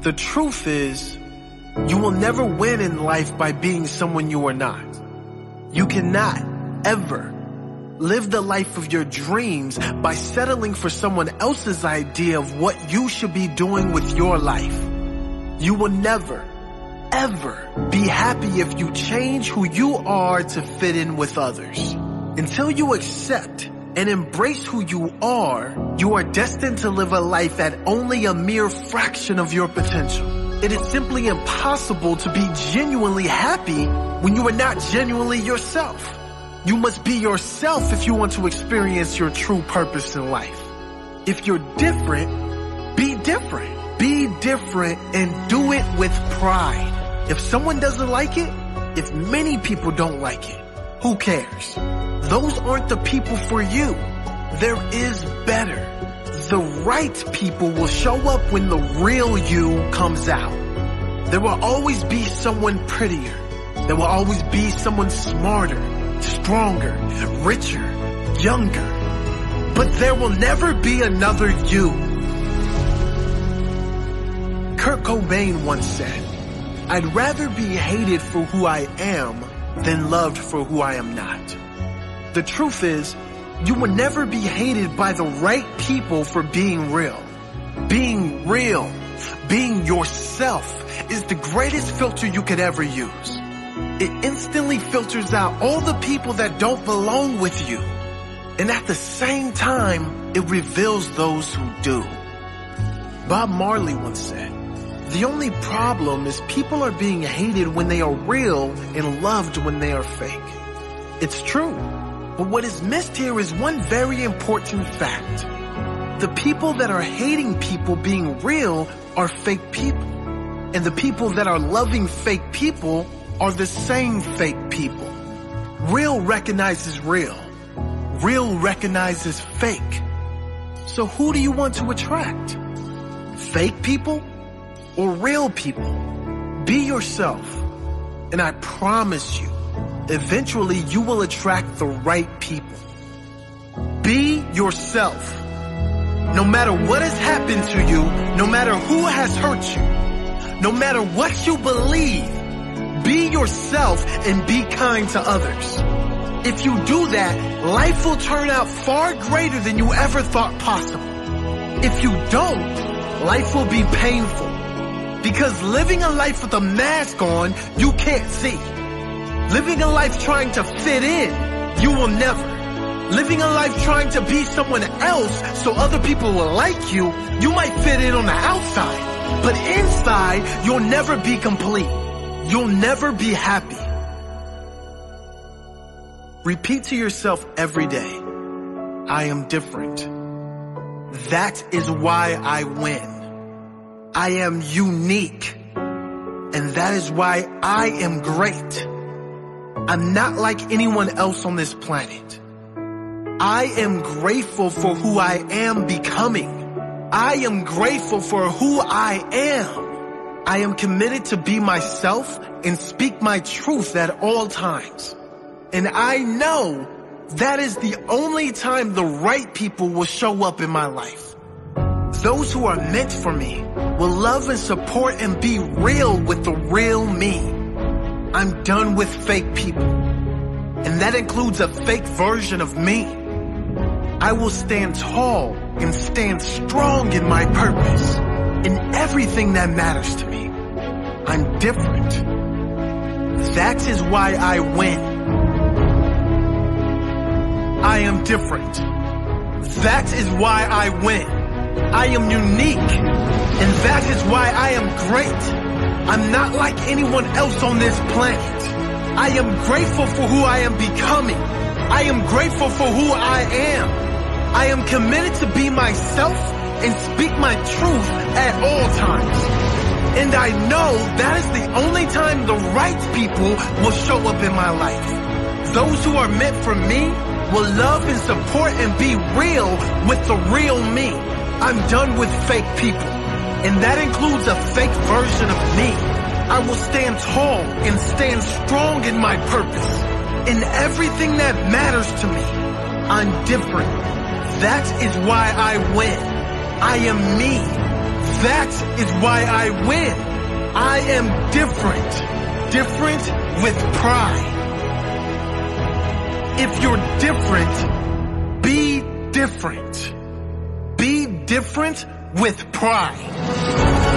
The truth is, you will never win in life by being someone you are not. You cannot ever live the life of your dreams by settling for someone else's idea of what you should be doing with your life. You will never, ever be happy if you change who you are to fit in with others. Until you accept and embrace who you are, you are destined to live a life at only a mere fraction of your potential. It is simply impossible to be genuinely happy when you are not genuinely yourself. You must be yourself if you want to experience your true purpose in life. If you're different, be different. Be different and do it with pride. If someone doesn't like it, if many people don't like it, who cares? Those aren't the people for you. There is better. The right people will show up when the real you comes out. There will always be someone prettier. There will always be someone smarter, stronger, richer, younger. But there will never be another you. Kurt Cobain once said, I'd rather be hated for who I am than loved for who I am not. The truth is, you will never be hated by the right people for being real. Being real, being yourself is the greatest filter you could ever use. It instantly filters out all the people that don't belong with you. And at the same time, it reveals those who do. Bob Marley once said, the only problem is people are being hated when they are real and loved when they are fake. It's true. But what is missed here is one very important fact. The people that are hating people being real are fake people. And the people that are loving fake people are the same fake people. Real recognizes real. Real recognizes fake. So who do you want to attract? Fake people or real people. Be yourself. And I promise you, eventually you will attract the right people. Be yourself. No matter what has happened to you, no matter who has hurt you, no matter what you believe, be yourself and be kind to others. If you do that, life will turn out far greater than you ever thought possible. If you don't, life will be painful. Because living a life with a mask on, you can't see. Living a life trying to fit in, you will never. Living a life trying to be someone else so other people will like you, you might fit in on the outside. But inside, you'll never be complete. You'll never be happy. Repeat to yourself every day, I am different. That is why I win. I am unique. And that is why I am great. I'm not like anyone else on this planet. I am grateful for who I am becoming. I am grateful for who I am. I am committed to be myself and speak my truth at all times. And I know that is the only time the right people will show up in my life. Those who are meant for me will love and support and be real with the real me. I'm done with fake people. And that includes a fake version of me. I will stand tall and stand strong in my purpose, in everything that matters to me. I'm different. That is why I win. I am different. That is why I win. I am unique. And that is why I am great. I'm not like anyone else on this planet. I am grateful for who I am becoming. I am grateful for who I am. I am committed to be myself and speak my truth at all times. And I know that is the only time the right people will show up in my life. Those who are meant for me will love and support and be real with the real me. I'm done with fake people. And that includes a fake version of me. I will stand tall and stand strong in my purpose. In everything that matters to me, I'm different. That is why I win. I am me. That is why I win. I am different. Different with pride. If you're different, be different. Be different with pride.